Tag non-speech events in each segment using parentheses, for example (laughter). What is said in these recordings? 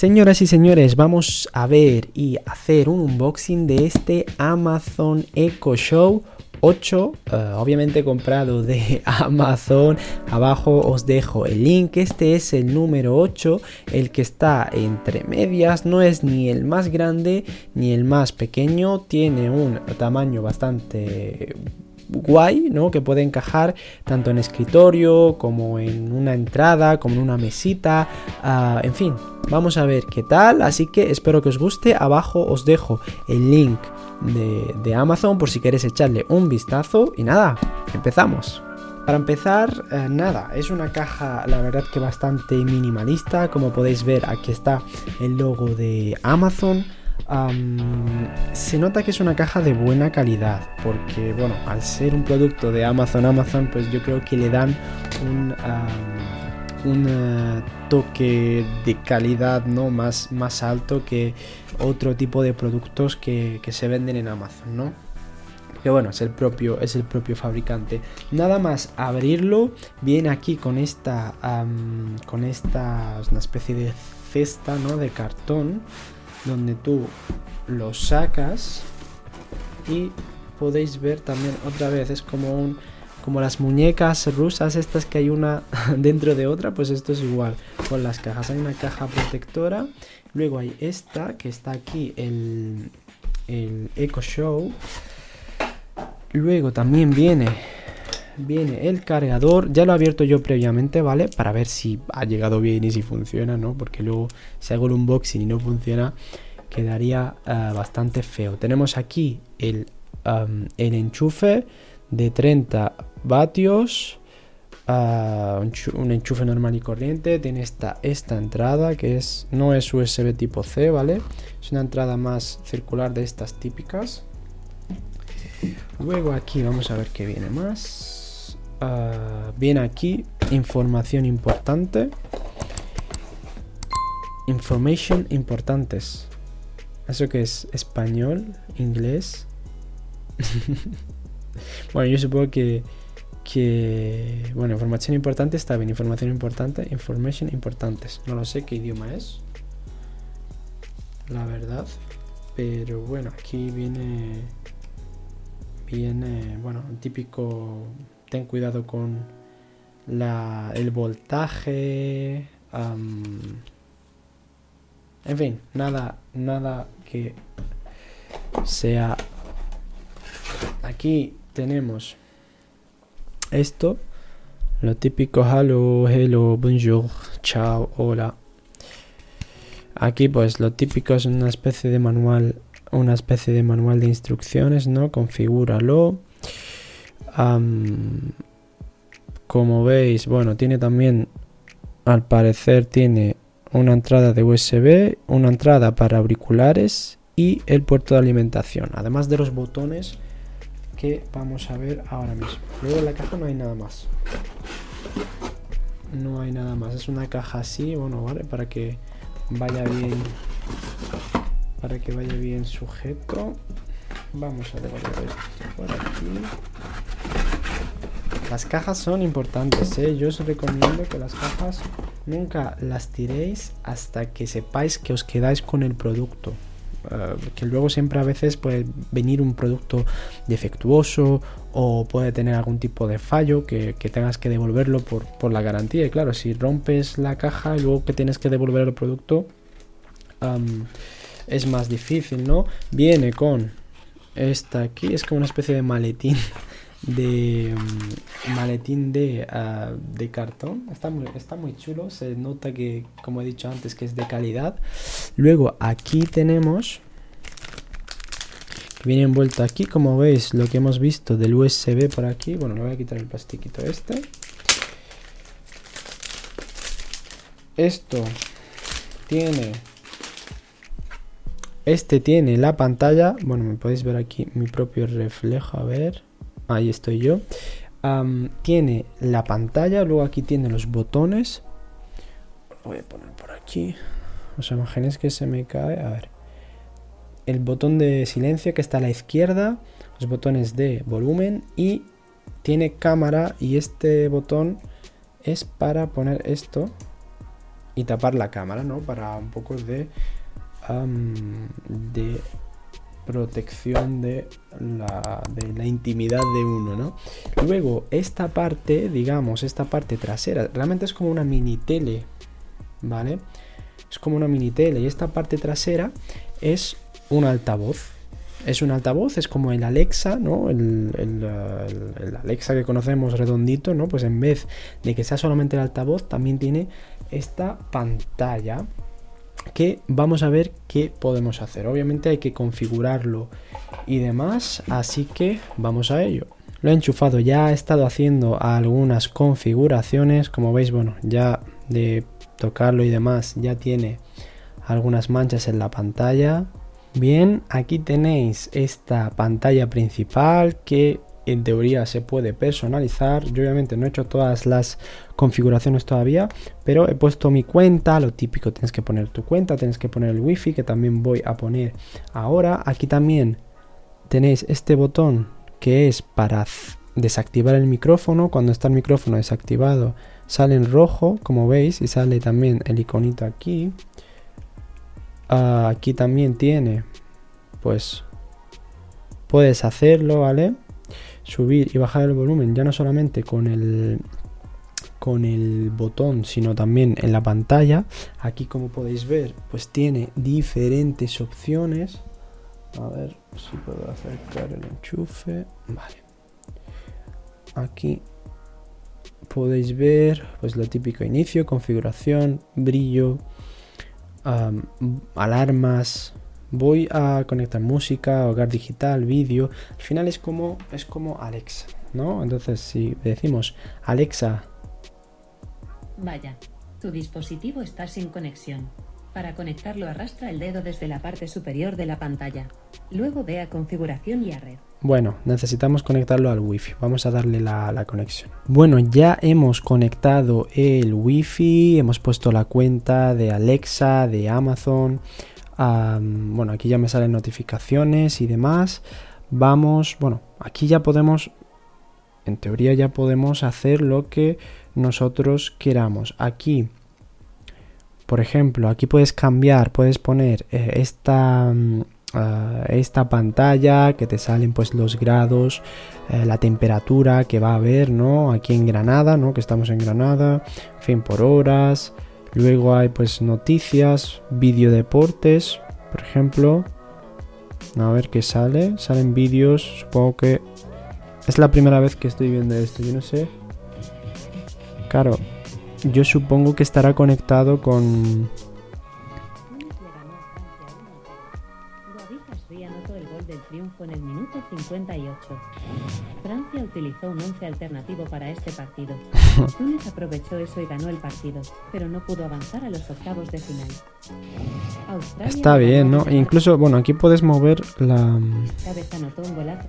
Señoras y señores, vamos a ver y hacer un unboxing de este Amazon Echo Show 8, eh, obviamente comprado de (laughs) Amazon. Abajo os dejo el link. Este es el número 8, el que está entre medias. No es ni el más grande ni el más pequeño. Tiene un tamaño bastante guay, ¿no? Que puede encajar tanto en escritorio como en una entrada, como en una mesita, ah, en fin, vamos a ver qué tal, así que espero que os guste, abajo os dejo el link de, Amazon por si queréis echarle un vistazo. Y nada, empezamos. Para empezar, eh, nada, es una caja la verdad que bastante minimalista, como podéis ver aquí está el logo de Amazon, se nota que es una caja de buena calidad, porque bueno, al ser un producto de Amazon, Amazon, pues yo creo que le dan un, un eh, toque de calidad ¿no? más, más alto que otro tipo de productos que, se venden en Amazon, ¿no? Porque bueno, es el propio, es el propio fabricante. Nada más abrirlo, viene aquí con esta, con esta, una especie de cesta, ¿no? De cartón donde tú lo sacas y podéis ver también otra vez es como un como las muñecas rusas estas que hay una (laughs) dentro de otra pues esto es igual con las cajas. Hay una caja protectora luego hay esta que está aquí el el eco show. Luego también viene viene el cargador. Ya lo he abierto yo previamente, ¿vale? Para ver si ha llegado bien y si funciona, ¿no? Porque luego si hago el unboxing y no funciona, quedaría eh, bastante feo. Tenemos aquí el, el enchufe de 30 vatios. Ah, un enchufe normal y corriente. Tiene esta, esta entrada que es no es USB tipo C, ¿vale? Es una entrada más circular de estas típicas. Luego aquí vamos a ver qué viene más. Ah, viene aquí información importante. Information importantes. ¿Eso que es? ¿Español? ¿Inglés? (laughs) bueno, yo supongo que, que... Bueno, información importante está bien. Información importante. Information importantes. No lo sé qué idioma es. La verdad. Pero bueno, aquí viene... Viene, bueno, típico ten cuidado con el voltaje. en fin, nada, nada que sea. Aquí tenemos esto, lo típico hello, hello, bonjour, chao, hola. Aquí pues lo típico es una especie de manual, una especie de manual de instrucciones, ¿no? Configúralo como veis, bueno, tiene también, al parecer, tiene una entrada de USB, una entrada para auriculares y el puerto de alimentación, además de los botones que vamos a ver ahora mismo. Luego en la caja no hay nada más. No hay nada más. Es una caja así, bueno, vale, para que vaya bien, para que vaya bien sujeto. Vamos a devolver esto por aquí. Las cajas son importantes, ¿eh? Yo os recomiendo que las cajas nunca las tiréis hasta que sepáis que os quedáis con el producto. Eh, que luego siempre a veces puede venir un producto defectuoso o puede tener algún tipo de fallo que, tengas que devolverlo por, la garantía. Y claro, si rompes la caja y luego que tienes que devolver el producto, es más difícil, ¿no? Viene con esta aquí, es como una especie de maletín (laughs) de mm, maletín de, ah, de cartón. Está muy, está muy chulo. Se nota que, como he dicho antes, que es de calidad. Luego aquí tenemos... Viene envuelto aquí, como veis, lo que hemos visto del USB por aquí. Bueno, le voy a quitar el plastiquito este. Esto tiene... Este tiene la pantalla. Bueno, me podéis ver aquí mi propio reflejo. A ver ahí estoy yo. tiene la pantalla, luego aquí tiene los botones. Voy a poner por aquí. Os imaginéis que se me cae. A ver. El botón de silencio que está a la izquierda. Los botones de volumen. Y tiene cámara. Y este botón es para poner esto. y tapar la cámara, ¿no? Para un poco de, de protección de la, de la intimidad de uno, ¿no? Luego, esta parte, digamos, esta parte trasera, realmente es como una mini tele, ¿vale? Es como una mini tele y esta parte trasera es un altavoz. Es un altavoz, es como el Alexa, ¿no? El, el, Alexa que conocemos redondito, ¿no? Pues en vez de que sea solamente el altavoz, también tiene esta pantalla que vamos a ver qué podemos hacer. Obviamente hay que configurarlo y demás, así que vamos a ello. Lo he enchufado, ya he estado haciendo algunas configuraciones, como veis, bueno, ya de tocarlo y demás, ya tiene algunas manchas en la pantalla. Bien, aquí tenéis esta pantalla principal que en teoría se puede personalizar. Yo obviamente no he hecho todas las configuraciones todavía, pero he puesto mi cuenta, lo típico, tienes que poner tu cuenta, tienes que poner el wifi que también voy a poner ahora. Aquí también tenéis este botón que es para desactivar el micrófono. Cuando está el micrófono desactivado sale en rojo, como veis, y sale también el iconito aquí. Ah, aquí también tiene, pues, puedes hacerlo, ¿vale? Subir y bajar el volumen ya no solamente con el con el botón sino también en la pantalla. Aquí como podéis ver pues tiene diferentes opciones. A ver si puedo acercar el enchufe. Vale. Aquí podéis ver pues lo típico inicio configuración brillo alarmas voy a conectar música, hogar digital, vídeo. Al final es como, es como Alexa, ¿no? Entonces, si decimos Alexa. Vaya, tu dispositivo está sin conexión. Para conectarlo arrastra el dedo desde la parte superior de la pantalla. Luego ve a configuración y a red. Bueno, necesitamos conectarlo al wifi. Vamos a darle la, la, conexión. Bueno, ya hemos conectado el wifi, hemos puesto la cuenta de Alexa, de Amazon bueno, aquí ya me salen notificaciones y demás. Vamos, bueno, aquí ya podemos, en teoría ya podemos hacer lo que nosotros queramos. Aquí, por ejemplo, aquí puedes cambiar, puedes poner eh, esta... Mm, ah, esta pantalla que te salen pues los grados eh, la temperatura que va a haber no aquí en Granada no que estamos en Granada fin por horas Luego hay pues noticias, video deportes, por ejemplo. A ver qué sale. Salen vídeos, supongo que es la primera vez que estoy viendo esto, yo no sé. Claro, yo supongo que estará conectado con triunfo en el minuto 58. Francia utilizó un 11 alternativo para este partido. (laughs) Túnez aprovechó eso y ganó el partido, pero no pudo avanzar a los octavos de final. Está bien, ¿no? incluso, bueno, aquí puedes mover la... Chávez anotó un golazo.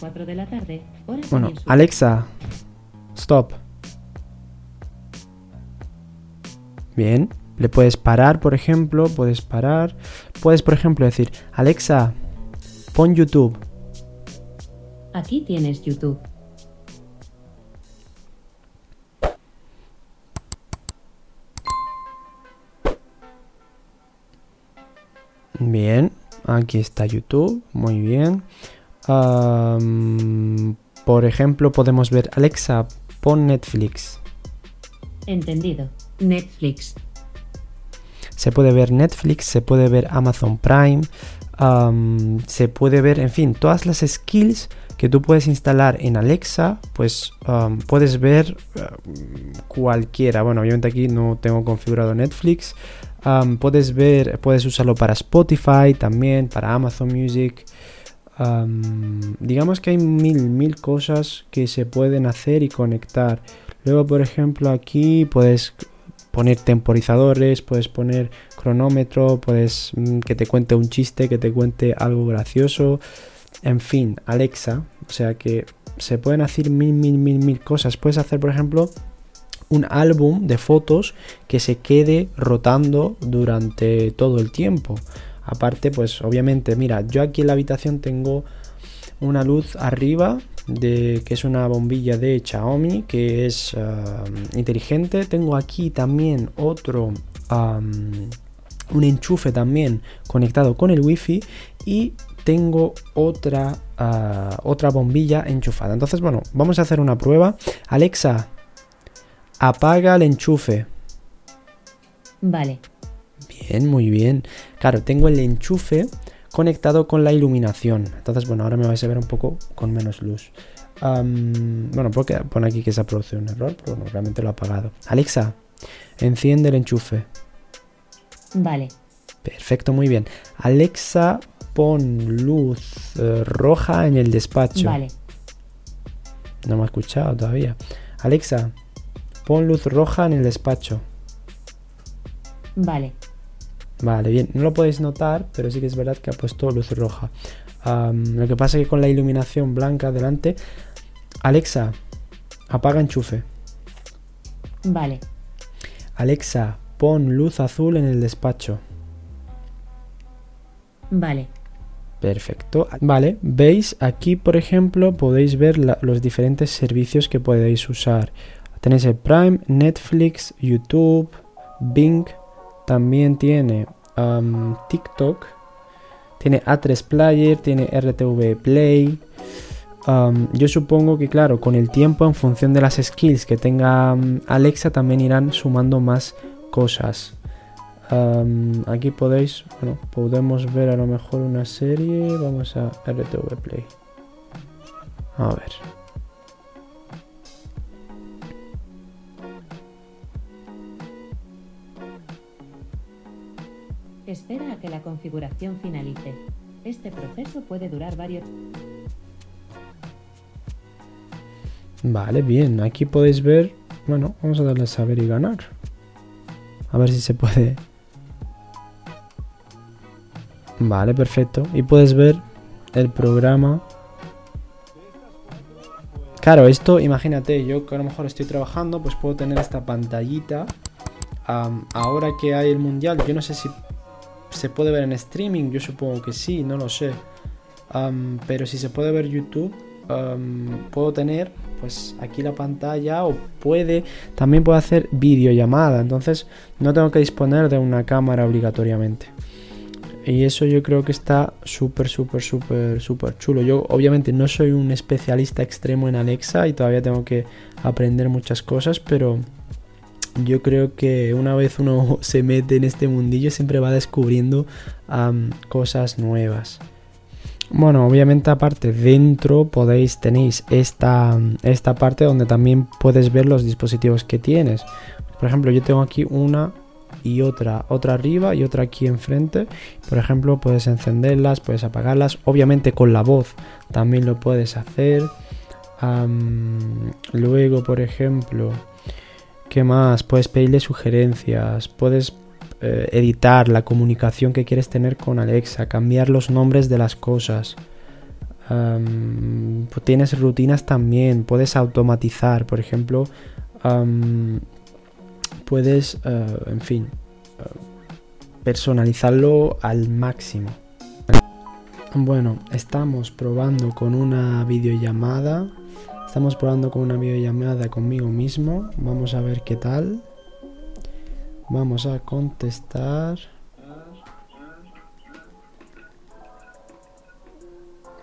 4 de la tarde, hora Bueno, Alexa, stop. Bien. Le puedes parar, por ejemplo, puedes parar. Puedes, por ejemplo, decir, Alexa, pon YouTube. Aquí tienes YouTube. Bien, aquí está YouTube, muy bien. por ejemplo, podemos ver, Alexa, pon Netflix. Entendido, Netflix. Se puede ver Netflix, se puede ver Amazon Prime, se puede ver, en fin, todas las skills que tú puedes instalar en Alexa, pues puedes ver cualquiera. Bueno, obviamente aquí no tengo configurado Netflix. puedes ver, puedes usarlo para Spotify también, para Amazon Music. digamos que hay mil, mil cosas que se pueden hacer y conectar. Luego, por ejemplo, aquí puedes poner temporizadores, puedes poner cronómetro, puedes mm, que te cuente un chiste, que te cuente algo gracioso, en fin, Alexa, o sea que se pueden hacer mil, mil, mil, mil cosas. Puedes hacer, por ejemplo, un álbum de fotos que se quede rotando durante todo el tiempo. Aparte, pues obviamente, mira, yo aquí en la habitación tengo una luz arriba de, que es una bombilla de Xiaomi que es inteligente. Tengo aquí también otro, un enchufe también conectado con el wifi y tengo otra, ah, otra bombilla enchufada. Entonces, bueno, vamos a hacer una prueba. Alexa, apaga el enchufe. Vale. Bien, muy bien. Claro, tengo el enchufe conectado con la iluminación. Entonces, bueno, ahora me vais a ver un poco con menos luz. bueno, porque pone aquí que se ha producido un error, pero bueno, realmente lo ha apagado. Alexa, enciende el enchufe. Vale. Perfecto, muy bien. Alexa, pon luz eh, roja en el despacho. Vale. No me ha escuchado todavía. Alexa, pon luz roja en el despacho. Vale. Vale, bien. No lo podéis notar, pero sí que es verdad que ha puesto luz roja. lo que pasa es que con la iluminación blanca delante... Alexa, apaga enchufe. Vale. Alexa, pon luz azul en el despacho. Vale. Perfecto. Vale, veis aquí, por ejemplo, podéis ver los diferentes servicios que podéis usar. Tenéis el Prime, Netflix, YouTube, Bing, también tiene TikTok, tiene A3 Player, tiene RTV Play. Yo supongo que, claro, con el tiempo, en función de las skills que tenga Alexa, también irán sumando más cosas. aquí podéis, bueno, podemos ver a lo mejor una serie. Vamos a RTV Play. A ver. Espera a que la configuración finalice. Este proceso puede durar varios... Vale, bien. Aquí podéis ver... Bueno, vamos a darle a saber y ganar. A ver si se puede... Vale, perfecto. Y puedes ver el programa. Claro, esto, imagínate, yo que a lo mejor estoy trabajando, pues puedo tener esta pantallita. ahora que hay el mundial, yo no sé si se puede ver en streaming, yo supongo que sí, no lo sé. pero si se puede ver YouTube, puedo tener pues aquí la pantalla o puede también puedo hacer videollamada entonces no tengo que disponer de una cámara obligatoriamente y eso yo creo que está súper súper súper súper chulo yo obviamente no soy un especialista extremo en Alexa y todavía tengo que aprender muchas cosas pero yo creo que una vez uno (laughs) se mete en este mundillo siempre va descubriendo cosas nuevas. Bueno, obviamente aparte dentro podéis tenéis esta, esta parte donde también puedes ver los dispositivos que tienes. Por ejemplo, yo tengo aquí una y otra, otra arriba y otra aquí enfrente. Por ejemplo, puedes encenderlas, puedes apagarlas. Obviamente con la voz también lo puedes hacer. luego, por ejemplo, ¿Qué más? Puedes pedirle sugerencias, puedes eh, editar la comunicación que quieres tener con Alexa, cambiar los nombres de las cosas. tienes rutinas también, puedes automatizar, por ejemplo, puedes, eh, en fin, eh, personalizarlo al máximo. Bueno, estamos probando con una videollamada Estamos probando con una videollamada conmigo mismo. Vamos a ver qué tal. Vamos a contestar.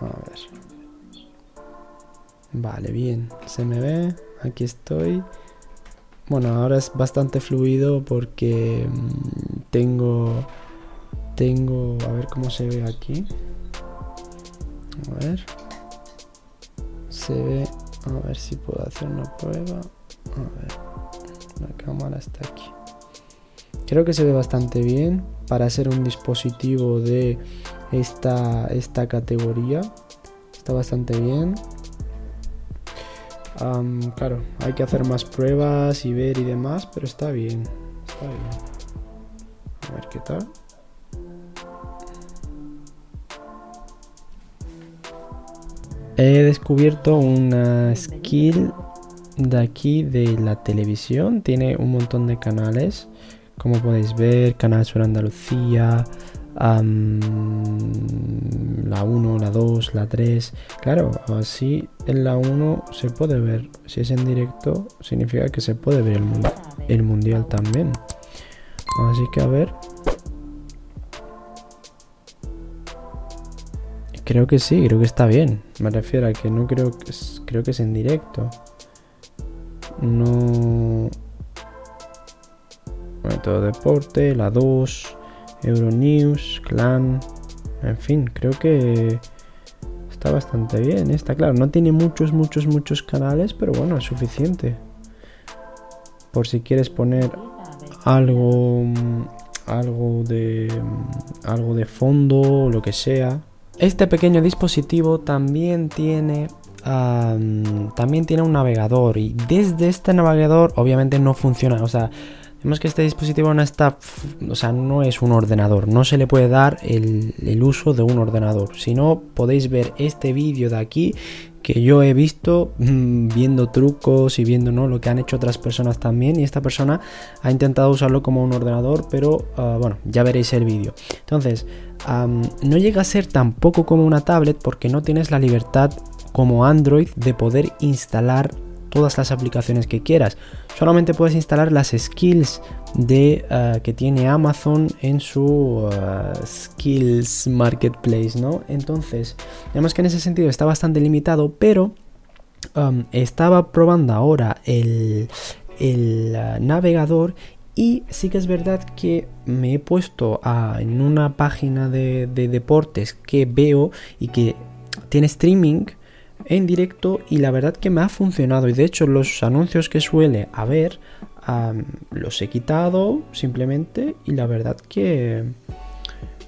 A ver. Vale, bien. Se me ve. Aquí estoy. Bueno, ahora es bastante fluido porque mm, tengo... Tengo... A ver cómo se ve aquí. A ver. Se ve a ver si puedo hacer una prueba. A ver. La cámara está aquí. Creo que se ve bastante bien para ser un dispositivo de esta, esta categoría. Está bastante bien. claro, hay que hacer más pruebas y ver y demás, pero está bien. Está bien. A ver qué tal. He descubierto una skill de aquí de la televisión. Tiene un montón de canales. Como podéis ver, Canal Sur Andalucía, la 1, la 2, la 3. Claro, así en la 1 se puede ver. Si es en directo, significa que se puede ver el, el mundial también. Así que a ver. Creo que sí, creo que está bien. Me refiero a que no creo que es, creo que es en directo. No. Bueno, deporte, la 2, Euronews, Clan. En fin, creo que está bastante bien. Está claro, no tiene muchos, muchos, muchos canales, pero bueno, es suficiente. Por si quieres poner algo, algo de, algo de fondo lo que sea. Este pequeño dispositivo también tiene también tiene un navegador y desde este navegador obviamente no funciona, o sea, vemos que este dispositivo no está, o sea, no es un ordenador, no se le puede dar el, el uso de un ordenador, si no podéis ver este vídeo de aquí que yo he visto mm, viendo trucos y viendo ¿no? lo que han hecho otras personas también y esta persona ha intentado usarlo como un ordenador pero ah, bueno ya veréis el vídeo entonces no llega a ser tampoco como una tablet porque no tienes la libertad como Android de poder instalar todas las aplicaciones que quieras. Solamente puedes instalar las skills de, uh, que tiene Amazon en su uh, Skills Marketplace, ¿no? Entonces, digamos que en ese sentido está bastante limitado, pero estaba probando ahora el, el uh, navegador y sí que es verdad que me he puesto en una página de, de deportes que veo y que tiene streaming en directo y la verdad que me ha funcionado y de hecho los anuncios que suele haber los he quitado simplemente y la verdad que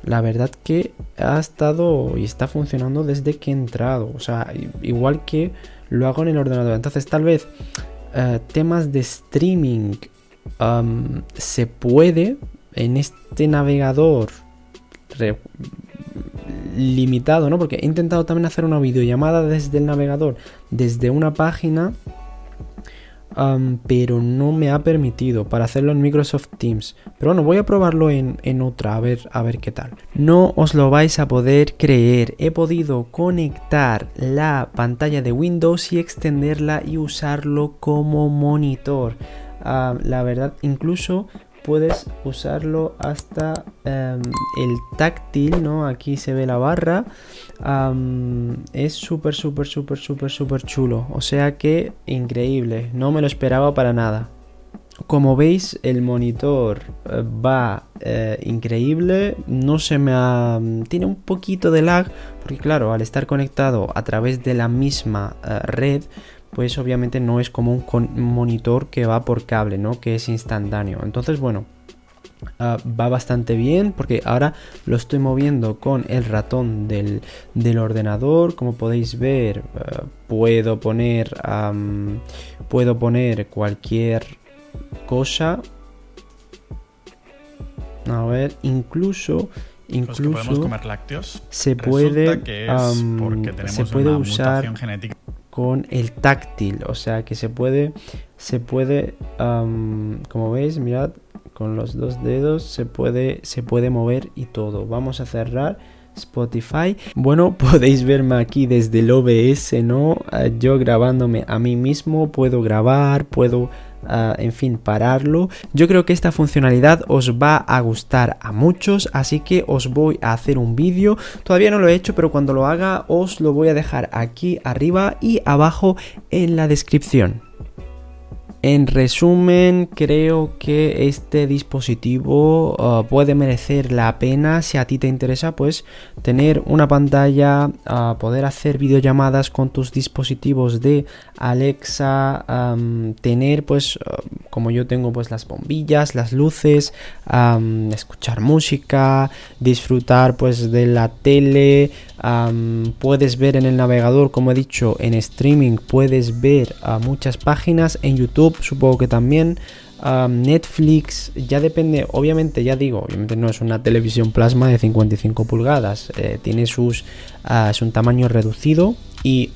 la verdad que ha estado y está funcionando desde que he entrado o sea igual que lo hago en el ordenador entonces tal vez eh, temas de streaming se puede en este navegador limitado, ¿no? Porque he intentado también hacer una videollamada desde el navegador, desde una página, pero no me ha permitido para hacerlo en Microsoft Teams. Pero bueno, voy a probarlo en, en, otra, a ver, a ver qué tal. No os lo vais a poder creer, he podido conectar la pantalla de Windows y extenderla y usarlo como monitor. la verdad, incluso puedes usarlo hasta em, el táctil, ¿no? Aquí se ve la barra. es súper, súper, súper, súper, súper chulo. O sea que increíble. No me lo esperaba para nada. Como veis, el monitor eh, va eh, increíble. No se me ha... Tiene un poquito de lag. Porque claro, al estar conectado a través de la misma eh, red pues obviamente no es como un monitor que va por cable, ¿no? Que es instantáneo. Entonces, bueno, ah, va bastante bien porque ahora lo estoy moviendo con el ratón del, ordenador. Como podéis ver, ah, puedo poner, puedo poner cualquier cosa. A ver, incluso incluso comer lácteos. se puede se puede usar genética con el táctil, o sea que se puede, se puede, como veis, mirad, con los dos dedos se puede, se puede mover y todo. Vamos a cerrar Spotify. Bueno, (laughs) podéis verme aquí desde el OBS, ¿no? Ah, yo grabándome a mí mismo, puedo grabar, puedo en fin, pararlo. Yo creo que esta funcionalidad os va a gustar a muchos, así que os voy a hacer un vídeo. Todavía no lo he hecho, pero cuando lo haga os lo voy a dejar aquí arriba y abajo en la descripción. En resumen, creo que este dispositivo uh, puede merecer la pena. Si a ti te interesa, pues tener una pantalla, uh, poder hacer videollamadas con tus dispositivos de Alexa, tener pues uh, como yo tengo pues las bombillas, las luces, escuchar música, disfrutar pues de la tele, puedes ver en el navegador, como he dicho, en streaming puedes ver a muchas páginas, en YouTube supongo que también. Netflix ya depende, obviamente ya digo, obviamente no es una televisión plasma de 55 pulgadas, eh, tiene sus, ah, es un tamaño reducido y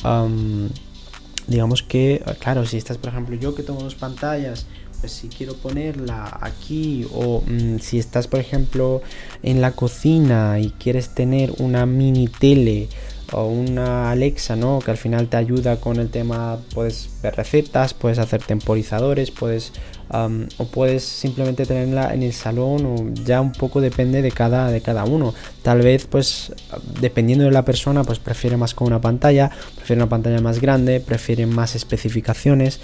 digamos que, claro, si estás por ejemplo yo que tengo dos pantallas, pues si quiero ponerla aquí o mm, si estás por ejemplo en la cocina y quieres tener una mini tele o una Alexa, ¿no? Que al final te ayuda con el tema, puedes ver recetas, puedes hacer temporizadores, puedes o puedes simplemente tenerla en el salón o ya un poco depende de cada, de cada uno. Tal vez pues dependiendo de la persona pues prefiere más con una pantalla, prefiere una pantalla más grande, prefiere más especificaciones,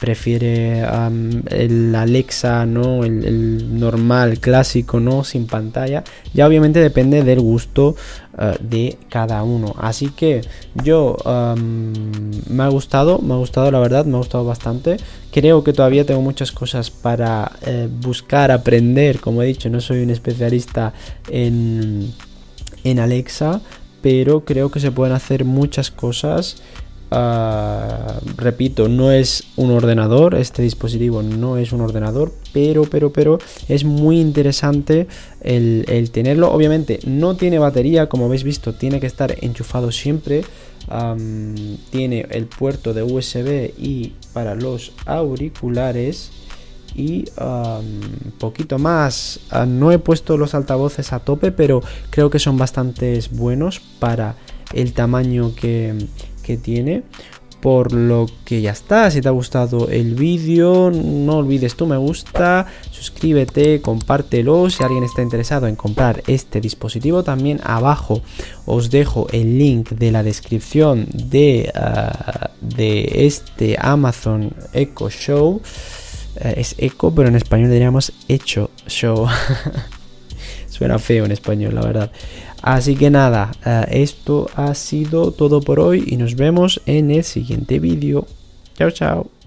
prefiere el Alexa, ¿no? El, normal, clásico, ¿no? Sin pantalla. Ya obviamente depende del gusto eh, de cada uno. Así que yo me ha gustado, me ha gustado la verdad, me ha gustado bastante. Creo que todavía tengo muchas cosas para eh, buscar, aprender. Como he dicho, no soy un especialista en, en Alexa, pero creo que se pueden hacer muchas cosas. Ah, repito, no es un ordenador, este dispositivo no es un ordenador, pero, pero, pero es muy interesante el, tenerlo. Obviamente no tiene batería, como habéis visto, tiene que estar enchufado siempre tiene el puerto de USB y para los auriculares y poquito más ah, no he puesto los altavoces a tope pero creo que son bastante buenos para el tamaño que, tiene por lo que ya está. Si te ha gustado el vídeo, no olvides tu me gusta, suscríbete, compártelo. Si alguien está interesado en comprar este dispositivo, también abajo os dejo el link de la descripción de, ah, de este Amazon Echo Show. Eh, es Echo, pero en español diríamos Hecho Show. (laughs) Suena feo en español, la verdad. Así que nada, eh, esto ha sido todo por hoy y nos vemos en el siguiente vídeo. Chao, chao.